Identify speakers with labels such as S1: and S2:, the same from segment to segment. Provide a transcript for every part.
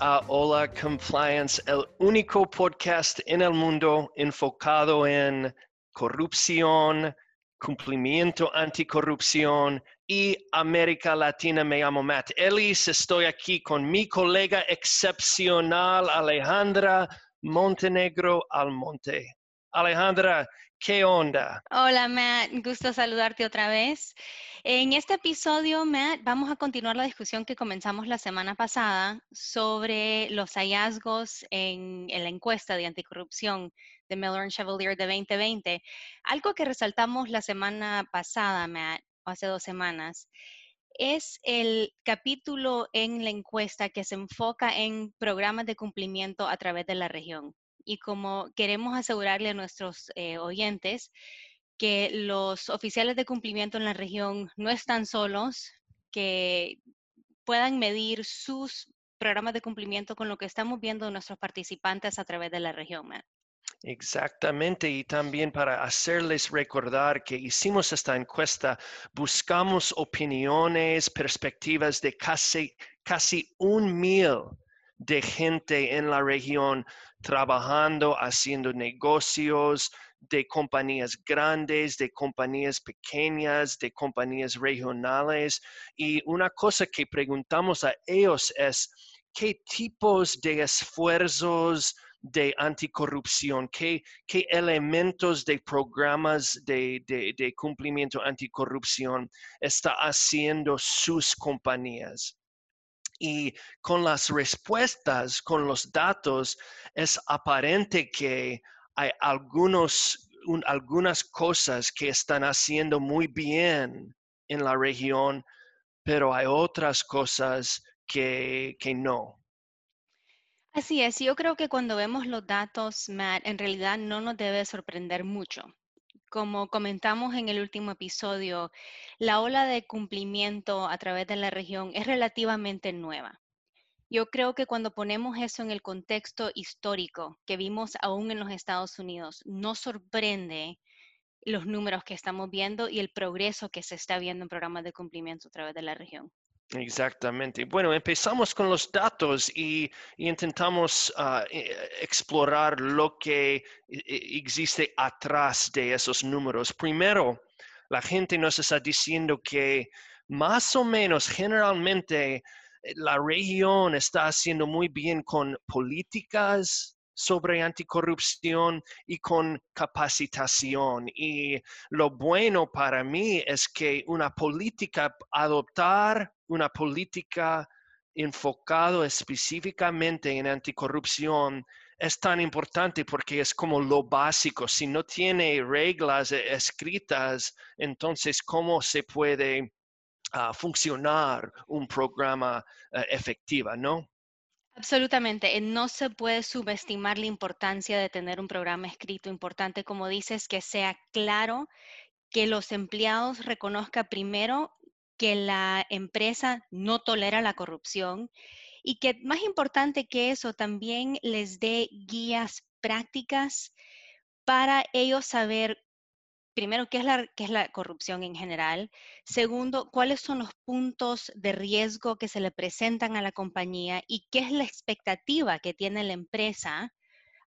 S1: A Hola Compliance, el único podcast en el mundo enfocado en corrupción, cumplimiento anticorrupción y América Latina. Me llamo Matt Ellis. Estoy aquí con mi colega excepcional Alejandra Montenegro Almonte. Alejandra, ¿qué onda?
S2: Hola Matt, gusto saludarte otra vez. En este episodio, Matt, vamos a continuar la discusión que comenzamos la semana pasada sobre los hallazgos en, la encuesta de anticorrupción de Miller Chevalier de 2020. Algo que resaltamos la semana pasada, Matt, o hace dos semanas, es el capítulo en la encuesta que se enfoca en programas de cumplimiento a través de la región. Y como queremos asegurarle a nuestros eh, oyentes que los oficiales de cumplimiento en la región no están solos, que puedan medir sus programas de cumplimiento con lo que estamos viendo nuestros participantes a través de la región.
S1: Exactamente, y también para hacerles recordar que hicimos esta encuesta, buscamos opiniones, perspectivas de casi, casi un mil de gente en la región trabajando, haciendo negocios, de compañías grandes, de compañías pequeñas, de compañías regionales. Y una cosa que preguntamos a ellos es, ¿qué tipos de esfuerzos de anticorrupción, qué, qué elementos de programas de, de, de cumplimiento anticorrupción está haciendo sus compañías? Y con las respuestas, con los datos, es aparente que hay algunos, algunas cosas que están haciendo muy bien en la región, pero hay otras cosas que, que no.
S2: Así es, yo creo que cuando vemos los datos, Matt, en realidad no nos debe sorprender mucho. Como comentamos en el último episodio, la ola de cumplimiento a través de la región es relativamente nueva. Yo creo que cuando ponemos eso en el contexto histórico que vimos aún en los Estados Unidos, nos sorprende los números que estamos viendo y el progreso que se está viendo en programas de cumplimiento a través de la región.
S1: Exactamente. Bueno, empezamos con los datos y, intentamos ah, e, explorar lo que e, e, existe atrás de esos números. Primero, la gente nos está diciendo que más o menos generalmente eh, la región está haciendo muy bien con políticas sobre anticorrupción y con capacitación. Y lo bueno para mí es que una política, adoptar una política enfocado específicamente en anticorrupción es tan importante porque es como lo básico. Si no tiene reglas eh, escritas, entonces, ¿cómo se puede funcionar un programa uh, efectiva, ¿no?
S2: Absolutamente. Eh, no se puede subestimar la importancia de tener un programa escrito importante, como dices, que sea claro, que los empleados reconozcan primero que la empresa no tolera la corrupción y que más importante que eso, también les dé guías prácticas para ellos saber primero, ¿qué es, la, qué es la corrupción en general? Segundo, ¿cuáles son los puntos de riesgo que se le presentan a la compañía y qué es la expectativa que tiene la empresa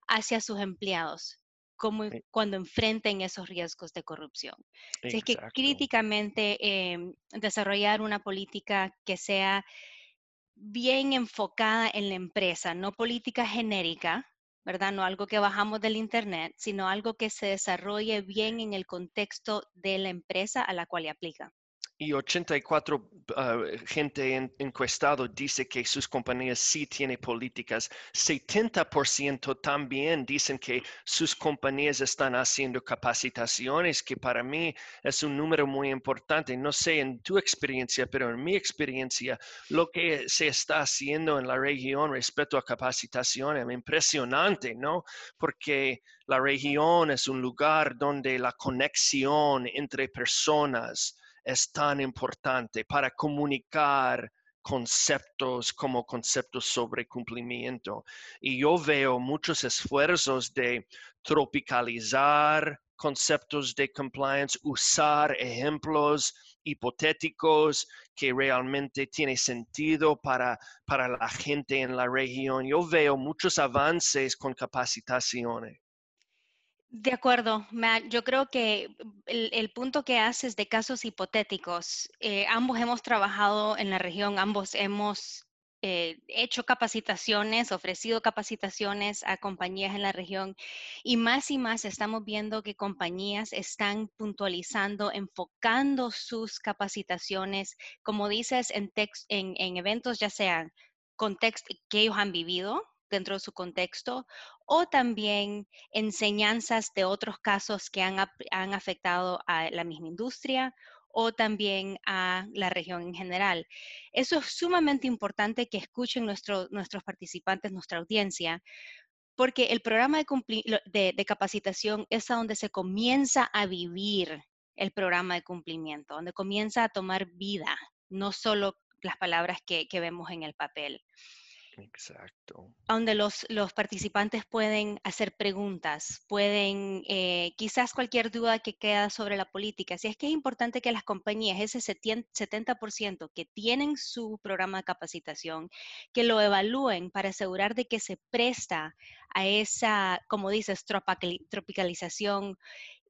S2: hacia sus empleados? Como cuando enfrenten esos riesgos de corrupción. Es que críticamente em, desarrollar una política que sea bien enfocada en la empresa, no política genérica, ¿verdad? No algo que bajamos del Internet, sino algo que se desarrolle bien en el contexto de la empresa a la cual le aplica
S1: y 84 ah, gente en, encuestado dice que sus compañías sí tienen políticas. 70% también dicen que sus compañías están haciendo capacitaciones, que para mí es un número muy importante. No sé en tu experiencia, pero en mi experiencia, lo que se está haciendo en la región respecto a capacitación es impresionante, ¿no? Porque la región es un lugar donde la conexión entre personas, es tan importante para comunicar conceptos como conceptos sobre cumplimiento. Y yo veo muchos esfuerzos de tropicalizar conceptos de compliance, usar ejemplos hipotéticos que realmente tiene sentido para, para la gente en la región. Yo veo muchos avances con capacitaciones.
S2: De acuerdo. Yo creo que el, punto que haces de casos hipotéticos, eh, ambos hemos trabajado en la región, ambos hemos eh, hecho capacitaciones, ofrecido capacitaciones a compañías en la región y más y más estamos viendo que compañías están puntualizando, enfocando sus capacitaciones, como dices, en, en, en eventos ya sean contexto que ellos han vivido dentro de su contexto o también enseñanzas de otros casos que han, han afectado a la misma industria o también a la región en general. Eso es sumamente importante que escuchen nuestros participantes, nuestra audiencia, porque el programa de, de, capacitación es a donde se comienza a vivir el programa de cumplimiento, donde comienza a tomar vida, no solo las palabras que vemos en el papel.
S1: Exacto.
S2: Donde los, los participantes pueden hacer preguntas, pueden, eh, quizás cualquier duda que queda sobre la política. Si es que es importante que las compañías, ese 70% que tienen su programa de capacitación, que lo evalúen para asegurar de que se presta a esa, como dices, tropicalización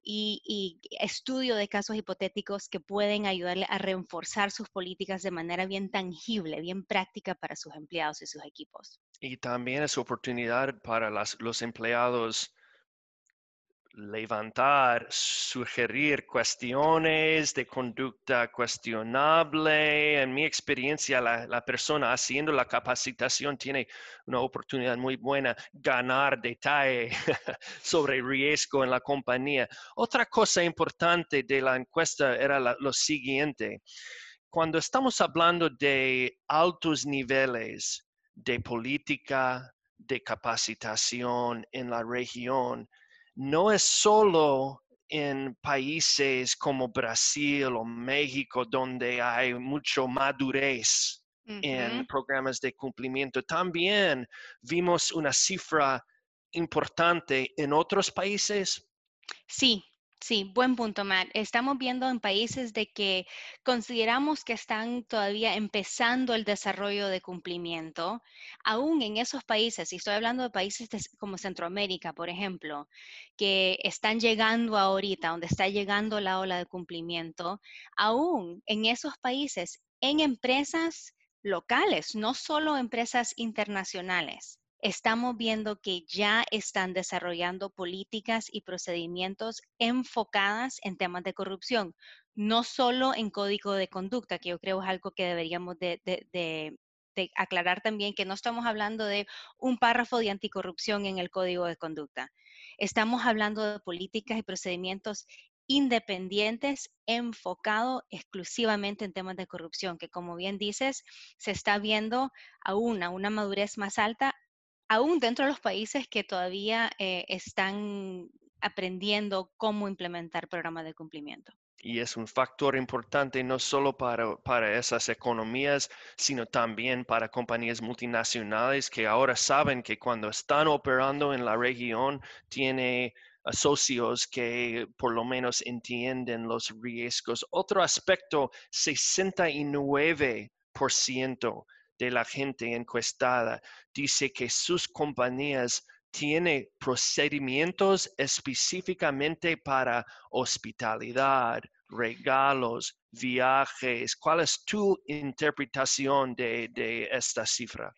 S2: y, estudio de casos hipotéticos que pueden ayudarle a reforzar sus políticas de manera bien tangible, bien práctica para sus empleados y sus equipos.
S1: Y también es oportunidad para los empleados levantar, sugerir cuestiones de conducta cuestionable. En mi experiencia, la, persona haciendo la capacitación tiene una oportunidad muy buena ganar detalle sobre riesgo en la compañía. Otra cosa importante de la encuesta era lo siguiente. Cuando estamos hablando de altos niveles de política, de capacitación en la región, no es solo en países como Brasil o México donde hay mucho madurez en programas de cumplimiento. También vimos una cifra importante en otros países.
S2: Sí, Sí, buen punto, Matt. Estamos viendo en países de que consideramos que están todavía empezando el desarrollo de cumplimiento, aún en esos países, y estoy hablando de países como Centroamérica, por ejemplo, que están llegando ahorita, donde está llegando la ola de cumplimiento, aún en esos países, en empresas locales, no solo empresas internacionales estamos viendo que ya están desarrollando políticas y procedimientos enfocadas en temas de corrupción, no solo en código de conducta, que yo creo es algo que deberíamos de, aclarar también, que no estamos hablando de un párrafo de anticorrupción en el código de conducta. Estamos hablando de políticas y procedimientos independientes enfocado exclusivamente en temas de corrupción, que como bien dices, se está viendo aún a una madurez más alta aún dentro de los países que todavía eh, están aprendiendo cómo implementar programas de cumplimiento.
S1: Y es un factor importante no solo para, para esas economías, sino también para compañías multinacionales que ahora saben que cuando están operando en la región tiene socios que por lo menos entienden los riesgos. Otro aspecto, 69% de la gente encuestada dice que sus compañías tienen procedimientos específicamente para hospitalidad, regalos, viajes. ¿Cuál es tu interpretación de, de esta cifra?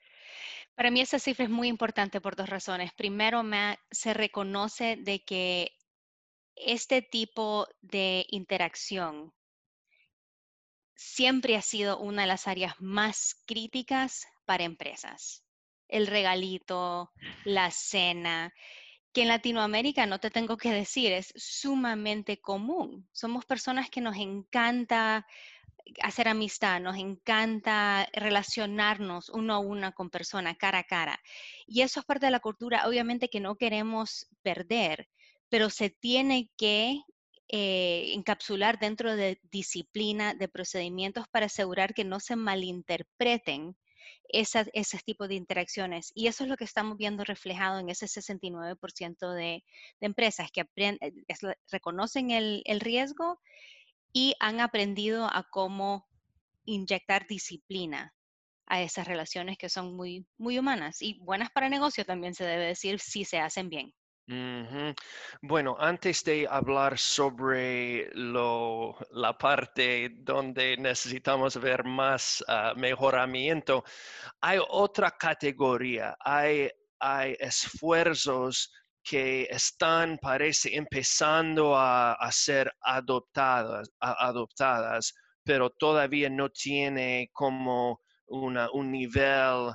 S2: Para mí esta cifra es muy importante por dos razones. Primero, me, se reconoce de que este tipo de interacción siempre ha sido una de las áreas más críticas para empresas. El regalito, la cena, que en Latinoamérica, no te tengo que decir, es sumamente común. Somos personas que nos encanta hacer amistad, nos encanta relacionarnos uno a uno con persona, cara a cara. Y eso es parte de la cultura, obviamente, que no queremos perder, pero se tiene que eh, encapsular dentro de disciplina, de procedimientos para asegurar que no se malinterpreten esa, ese tipo de interacciones. Y eso es lo que estamos viendo reflejado en ese 69% de, empresas que eh, reconocen el, el riesgo y han aprendido a cómo inyectar disciplina a esas relaciones que son muy, muy humanas y buenas para negocio también se debe decir si se hacen bien.
S1: Bueno, antes de hablar sobre lo, la parte donde necesitamos ver más ah, mejoramiento, hay otra categoría, hay, hay esfuerzos que están, parece, empezando a, ser adoptadas, adoptadas, pero todavía no tiene como una, un nivel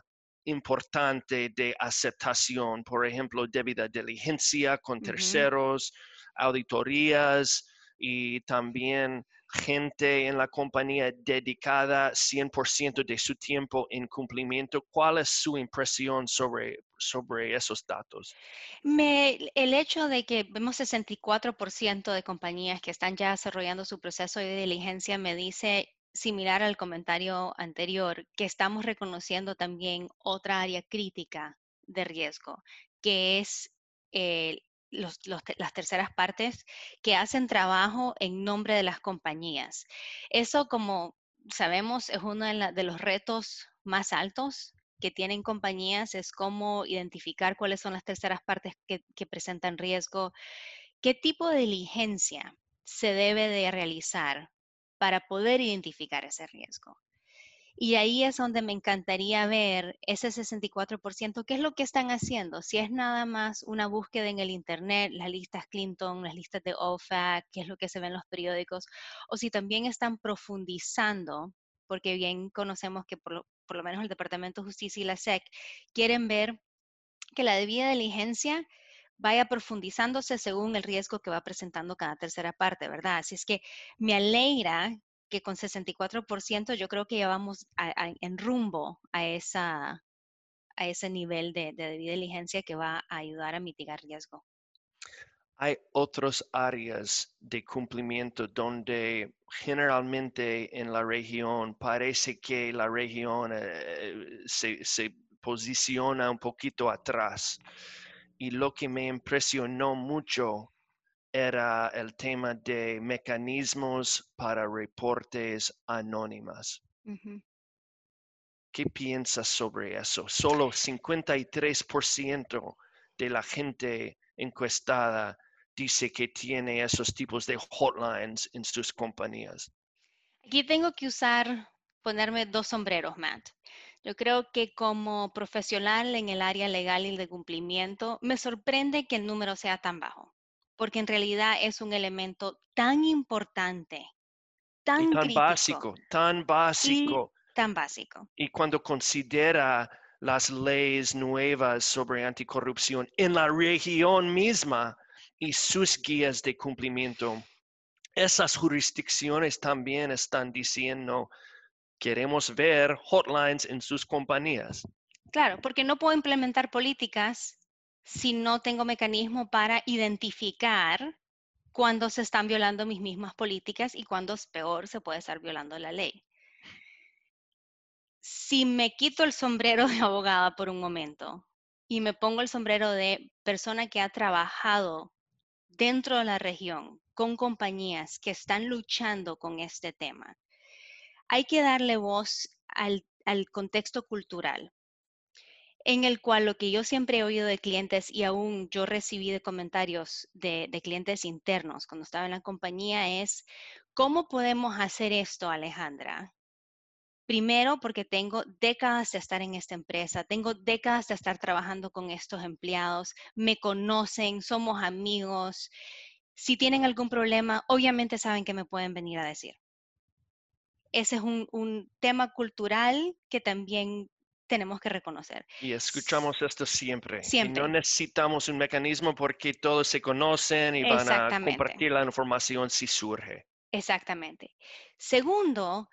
S1: importante de aceptación, por ejemplo, debida diligencia con terceros, auditorías y también gente en la compañía dedicada 100% de su tiempo en cumplimiento. ¿Cuál es su impresión sobre, sobre esos datos?
S2: Me, el hecho de que vemos 64% de compañías que están ya desarrollando su proceso de diligencia me dice similar al comentario anterior, que estamos reconociendo también otra área crítica de riesgo, que es eh, las terceras partes que hacen trabajo en nombre de las compañías. Eso, como sabemos, es uno de, los retos más altos que tienen compañías, es cómo identificar cuáles son las terceras partes que, que presentan riesgo, qué tipo de diligencia se debe de realizar para poder identificar ese riesgo. Y ahí es donde me encantaría ver ese 64%, qué es lo que están haciendo. Si es nada más una búsqueda en el Internet, las listas Clinton, las listas de OFAC, qué es lo que se ve en los periódicos, o si también están profundizando, porque bien conocemos que por lo, por lo menos el Departamento de Justicia y la SEC quieren ver que la debida diligencia vaya profundizándose según el riesgo que va presentando cada tercera parte, ¿verdad? Así es que me alegra que con 64% yo creo que ya vamos en rumbo a, esa, a ese nivel de, de diligencia que va a ayudar a mitigar riesgo.
S1: Hay otras áreas de cumplimiento donde generalmente en la región parece que la región eh, se, se posiciona un poquito atrás y lo que me impresionó mucho era el tema de mecanismos para reportes anónimas. ¿Qué piensas sobre eso? Solo 53% de la gente encuestada dice que tiene esos tipos de hotlines en sus compañías.
S2: Aquí tengo que usar, ponerme dos sombreros, Matt. Yo creo que como profesional en el área legal y de cumplimiento, me sorprende que el número sea tan bajo, porque en realidad es un elemento tan importante, tan,
S1: tan básico, tan básico.
S2: tan básico.
S1: Y cuando considera las leyes nuevas sobre anticorrupción en la región misma y sus guías de cumplimiento, esas jurisdicciones también están diciendo queremos ver hotlines en sus compañías.
S2: Claro, porque no puedo implementar políticas si no tengo mecanismo para identificar cuando se están violando mis mismas políticas y cuando es peor se puede estar violando la ley. Si me quito el sombrero de abogada por un momento y me pongo el sombrero de persona que ha trabajado dentro de la región con compañías que están luchando con este tema, hay que darle voz al, contexto cultural, en el cual lo que yo siempre he oído de clientes y aún yo recibí de comentarios de, clientes internos cuando estaba en la compañía es, ¿cómo podemos hacer esto, Alejandra? Primero, porque tengo décadas de estar en esta empresa, tengo décadas de estar trabajando con estos empleados, me conocen, somos amigos. Si tienen algún problema, obviamente saben que me pueden venir a decir ese es un, tema cultural que también tenemos que reconocer.
S1: Y escuchamos esto siempre. siempre. no necesitamos un mecanismo porque todos se conocen y van a compartir la información si surge.
S2: Exactamente. Segundo,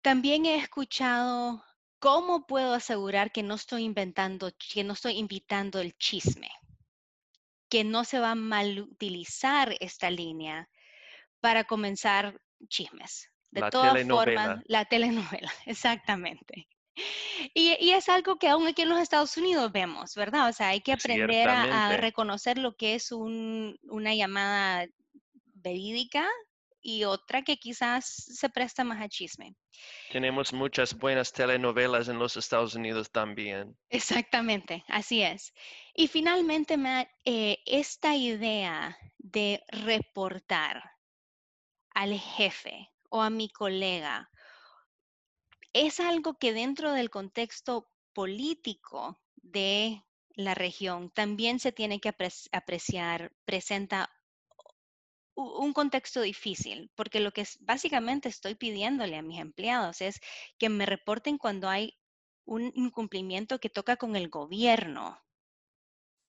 S2: también he escuchado cómo puedo asegurar que no estoy inventando, que no estoy invitando el chisme, que no se va a mal utilizar esta línea para comenzar chismes. De
S1: la
S2: todas
S1: telenovela.
S2: formas, la telenovela, exactamente. Y, y es algo que aún aquí en los Estados Unidos vemos, ¿verdad? O sea, hay que aprender a, a reconocer lo que es un- una llamada verídica y otra que quizás se presta más a chisme.
S1: Tenemos muchas buenas telenovelas en los Estados Unidos también.
S2: Exactamente, así es. Y finalmente, Matt, eh, esta idea de reportar al jefe o a mi colega es algo que dentro del contexto político de la región también se tiene que apreciar, presenta un contexto difícil, porque lo que básicamente estoy pidiéndole a mis empleados es que me reporten cuando hay un incumplimiento que toca con el gobierno,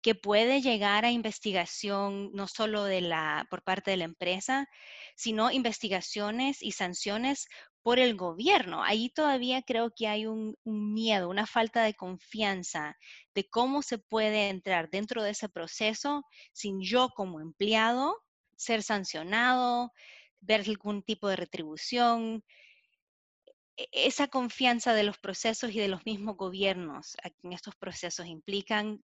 S2: que puede llegar a investigación no solo de la, por parte de la empresa, sino investigaciones y sanciones por el gobierno. Ahí todavía creo que hay un, miedo, una falta de confianza de cómo se puede entrar dentro de ese proceso sin yo como empleado ser sancionado, ver algún tipo de retribución. E- Esa confianza de los procesos y de los mismos gobiernos a- en estos procesos implican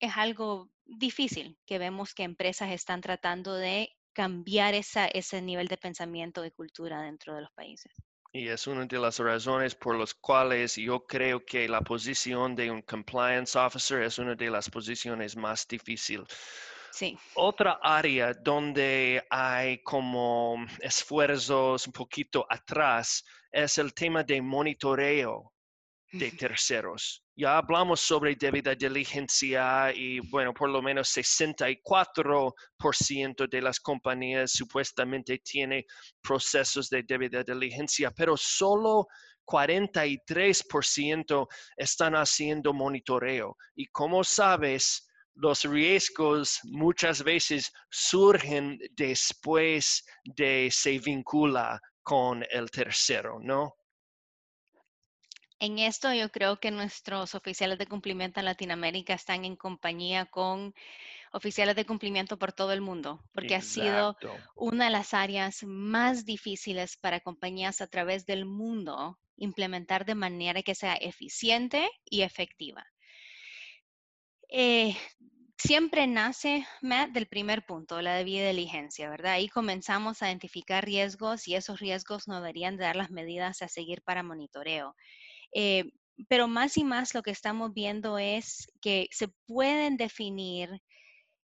S2: es algo difícil que vemos que empresas están tratando de cambiar esa, ese nivel de pensamiento y cultura dentro de los países.
S1: Y es una de las razones por las cuales yo creo que la posición de un compliance officer es una de las posiciones más difíciles.
S2: Sí,
S1: Otra área donde hay como esfuerzos un poquito atrás es el tema de monitoreo de terceros. Ya hablamos sobre debida diligencia y bueno, por lo menos 64% de las compañías supuestamente tiene procesos de debida diligencia, pero solo 43% están haciendo monitoreo. Y como sabes, los riesgos muchas veces surgen después de se vincula con el tercero, ¿no?
S2: En esto yo creo que nuestros oficiales de cumplimiento en Latinoamérica están en compañía con oficiales de cumplimiento por todo el mundo, porque ha sido una de las áreas más difíciles para compañías a través del mundo implementar de manera que sea eficiente y efectiva. Eh, siempre nace, Matt, del primer punto, la debida diligencia, ¿verdad? Ahí comenzamos a identificar riesgos y esos riesgos nos deberían de dar las medidas a seguir para monitoreo. Eh, pero más y más lo que estamos viendo es que se pueden definir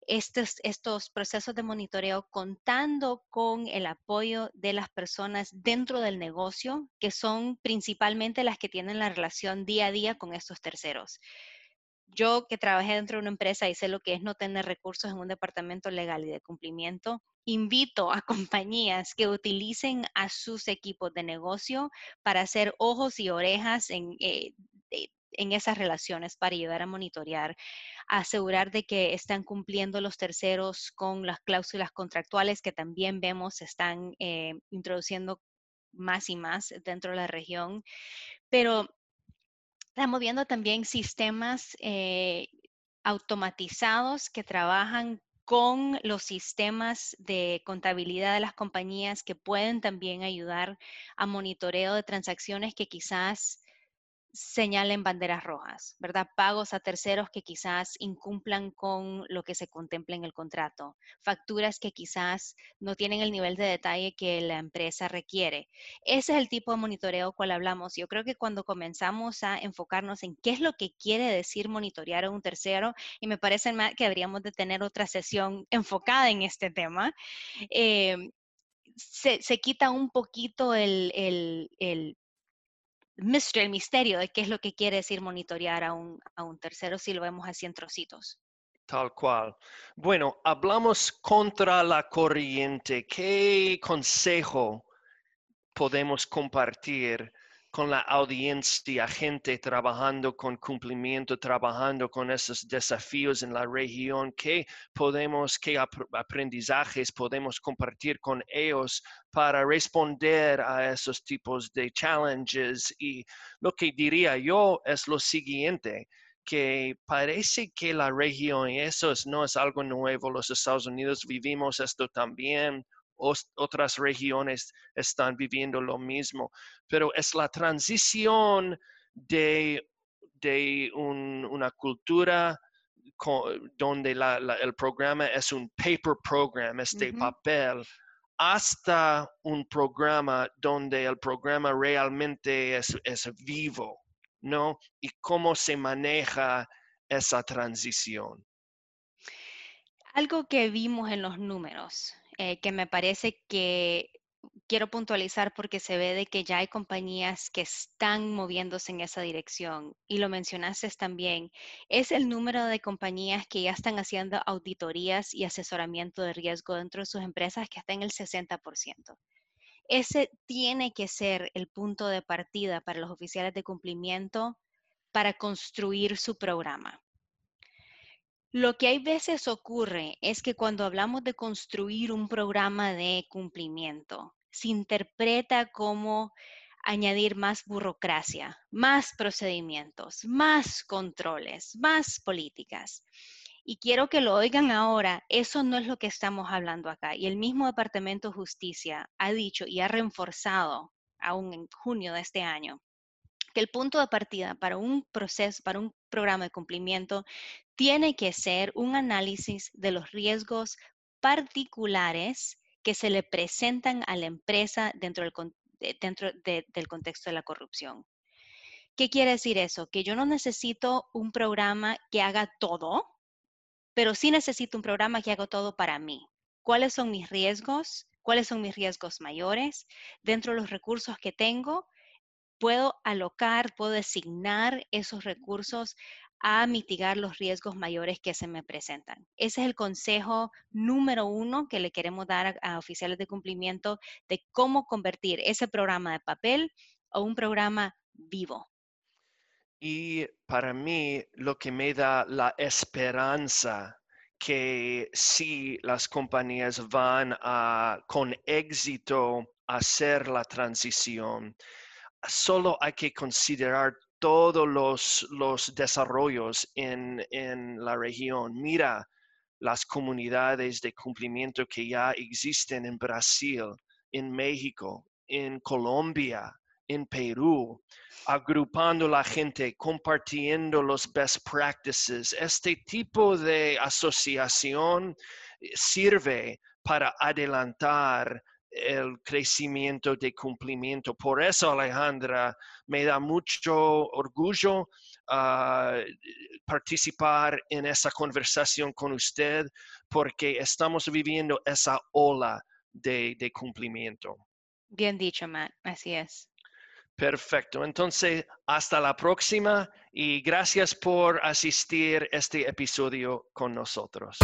S2: estos, estos procesos de monitoreo contando con el apoyo de las personas dentro del negocio, que son principalmente las que tienen la relación día a día con estos terceros. Yo que trabajé dentro de una empresa y sé lo que es no tener recursos en un departamento legal y de cumplimiento, invito a compañías que utilicen a sus equipos de negocio para hacer ojos y orejas en, eh, en esas relaciones para ayudar a monitorear, asegurar de que están cumpliendo los terceros con las cláusulas contractuales que también vemos se están eh, introduciendo más y más dentro de la región. Pero estamos viendo también sistemas eh, automatizados que trabajan con los sistemas de contabilidad de las compañías que pueden también ayudar a monitoreo de transacciones que quizás señalen banderas rojas, ¿verdad? Pagos a terceros que quizás incumplan con lo que se contempla en el contrato, facturas que quizás no tienen el nivel de detalle que la empresa requiere. Ese es el tipo de monitoreo cual hablamos. Yo creo que cuando comenzamos a enfocarnos en qué es lo que quiere decir monitorear a un tercero, y me parece que deberíamos de tener otra sesión enfocada en este tema, eh, se, se quita un poquito el, el mystery, el misterio de qué es lo que quiere decir monitorear a un, a un tercero si lo vemos así en trocitos.
S1: Tal cual. Bueno, hablamos contra la corriente. ¿Qué consejo podemos compartir con la audiencia, gente trabajando con cumplimiento, trabajando con esos desafíos en la región? ¿Qué podemos, qué ap- aprendizajes podemos compartir con ellos para responder a esos tipos de challenges? Y lo que diría yo es lo siguiente que parece que la región, eso es- no es algo nuevo, los Estados Unidos vivimos esto también, otras regiones están viviendo lo mismo, pero es la transición de, de un- una cultura donde la- la- el programa es un paper program, es de papel, hasta un programa donde el programa realmente es, es vivo, ¿no? Y cómo se maneja esa transición.
S2: Algo que vimos en los números, eh, que me parece que quiero puntualizar porque se ve de que ya hay compañías que están moviéndose en esa dirección y lo mencionaste también, es el número de compañías que ya están haciendo auditorías y asesoramiento de riesgo dentro de sus empresas que está en el 60%. Ese tiene que ser el punto de partida para los oficiales de cumplimiento para construir su programa. Lo que hay veces ocurre es que cuando hablamos de construir un programa de cumplimiento, se interpreta como añadir más burocracia, más procedimientos, más controles, más políticas. Y quiero que lo oigan ahora, eso no es lo que estamos hablando acá. Y el mismo Departamento de Justicia ha dicho y ha reforzado, aún en junio de este año, que el punto de partida para un proceso, para un programa de cumplimiento, tiene que ser un análisis de los riesgos particulares que se le presentan a la empresa dentro de- del contexto de la corrupción. ¿Qué quiere decir eso? Que yo no necesito un programa que haga todo, pero sí necesito un programa que haga todo para mí. ¿Cuáles son mis riesgos? ¿Cuáles son mis riesgos mayores? Dentro de los recursos que tengo, puedo alocar, puedo designar esos recursos a mitigar los riesgos mayores que se me presentan. Ese es el consejo número uno que le queremos dar a, oficiales de cumplimiento de cómo convertir ese programa de papel a un programa vivo.
S1: Y para mí lo que me da la esperanza que si las compañías van a con éxito hacer la transición, solo hay que considerar todos los, los desarrollos en, en la región. Mira las comunidades de cumplimiento que ya existen en Brasil, en México, en Colombia, en Perú, agrupando la gente, compartiendo los best practices. Este tipo de asociación eh, sirve para adelantar el crecimiento de cumplimiento. Por eso, Alejandra, me da mucho orgullo uh, participar en esa conversación con usted porque estamos viviendo esa ola de, de cumplimiento.
S2: Bien dicho, Matt. Así es.
S1: Perfecto. Entonces, hasta la próxima y gracias por asistir a este episodio con nosotros.